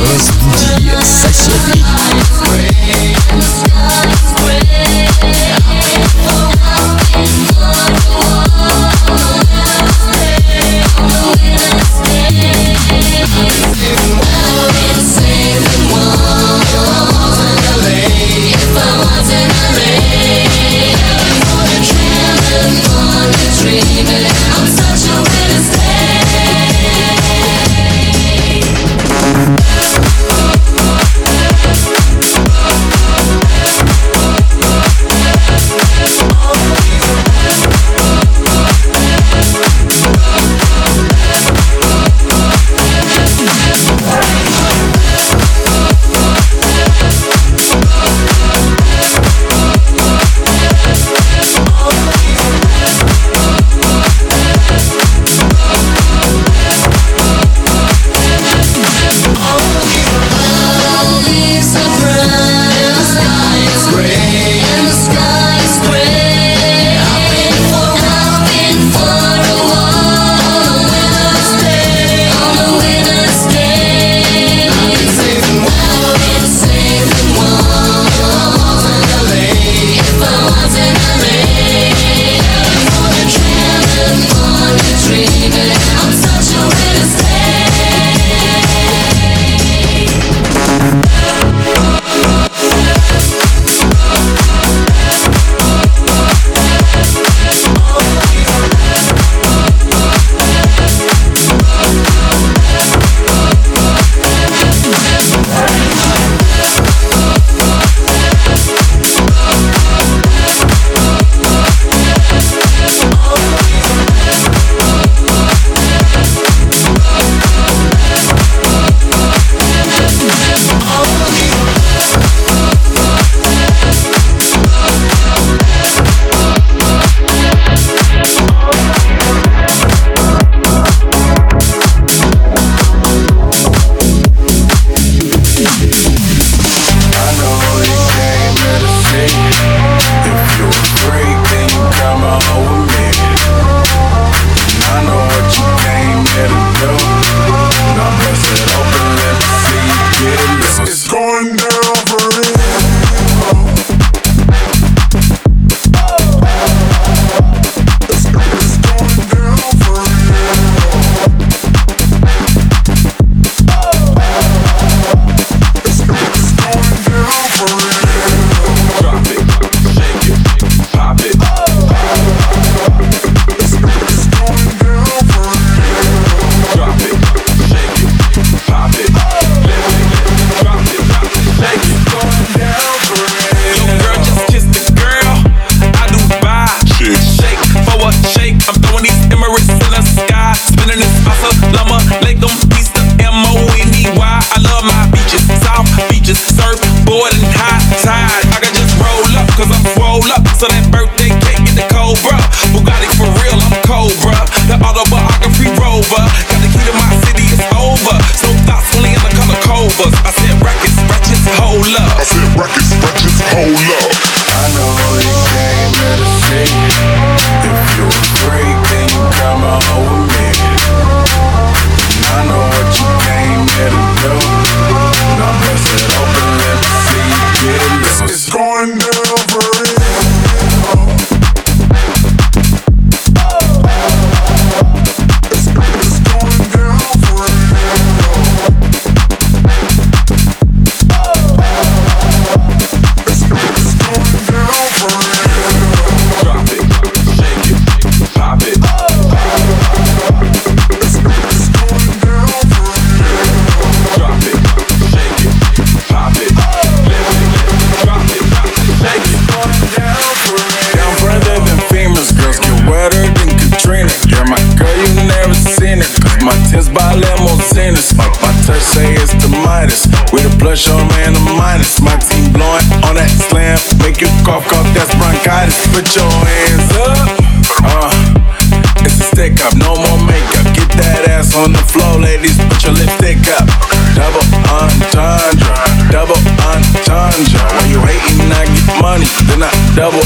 Разбуди соседей. Dreaming Tens by Lemo centers. My touch say it's the Midas. With a plush on man, the minus. My team blowing on that slam. Make you cough, cough, that's bronchitis. Put your hands up. Uh, it's a stick up, no more makeup. Get that ass on the floor, ladies. Put your lipstick up. Double entendre, double entendre. When you hating, I get money, then I double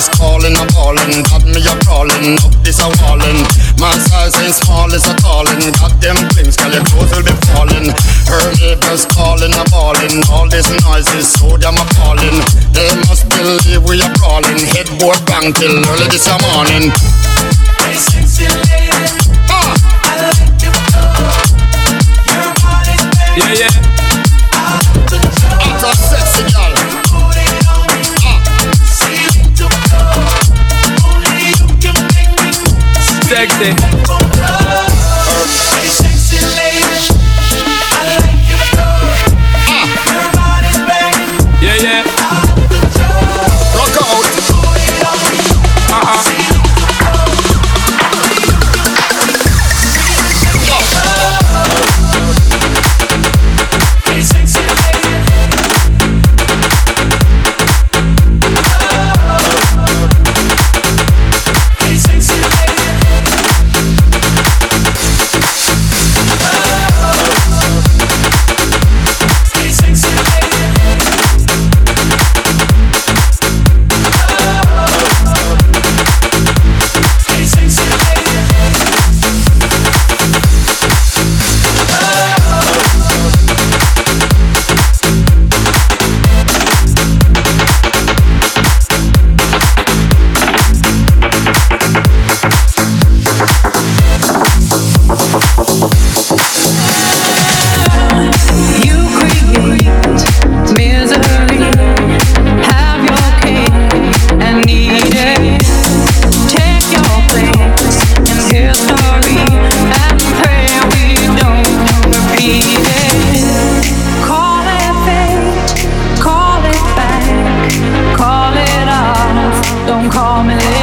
is calling, I'm calling. Got me a crawling, up this a walling. My size ain't small, it's a calling. Got them things, girl, your clothes will be falling. Her neighbors calling, I'm balling. All this noise is so damn appalling. They must believe we are crawling. Headboard bang till early this morning. Hey, sexy I like your flow. Your body's sexy family.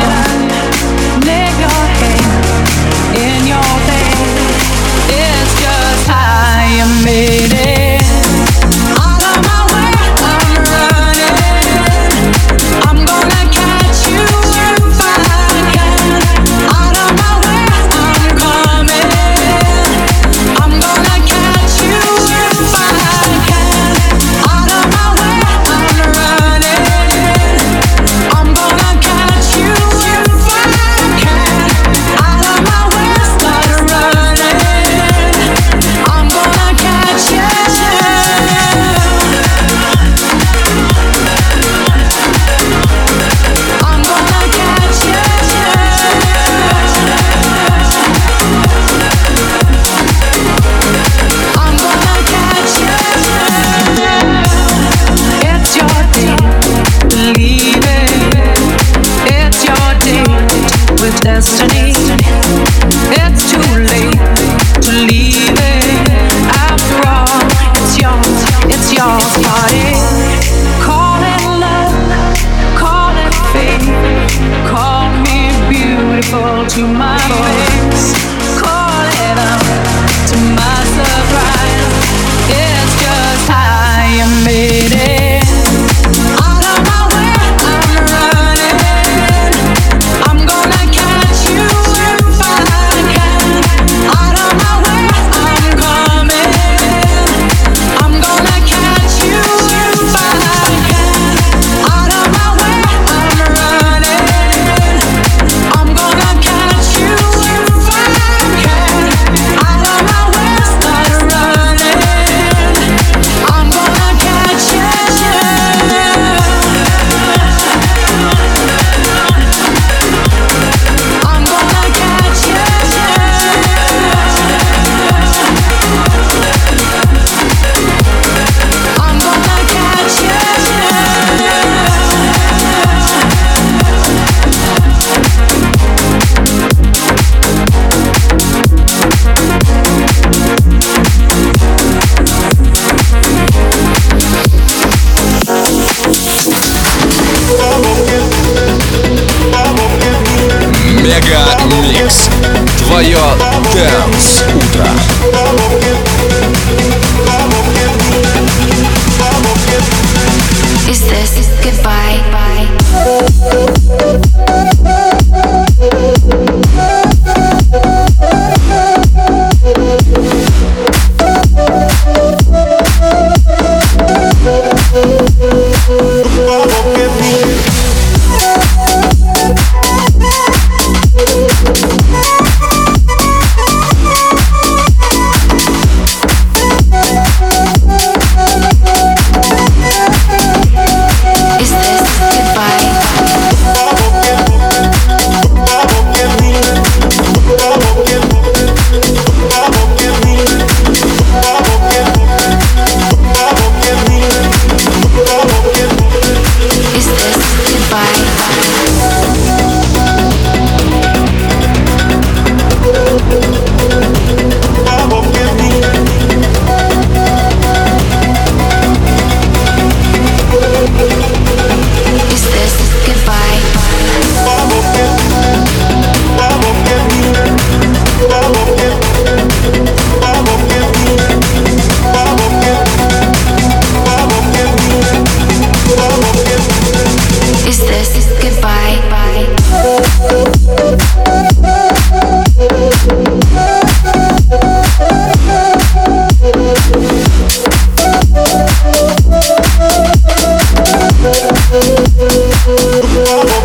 good, good, good.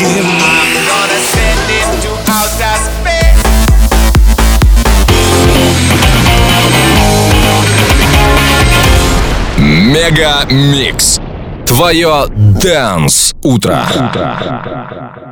again. I'm gonna send it to outer space. Мега Микс. Твое Дэнс Утро. утро.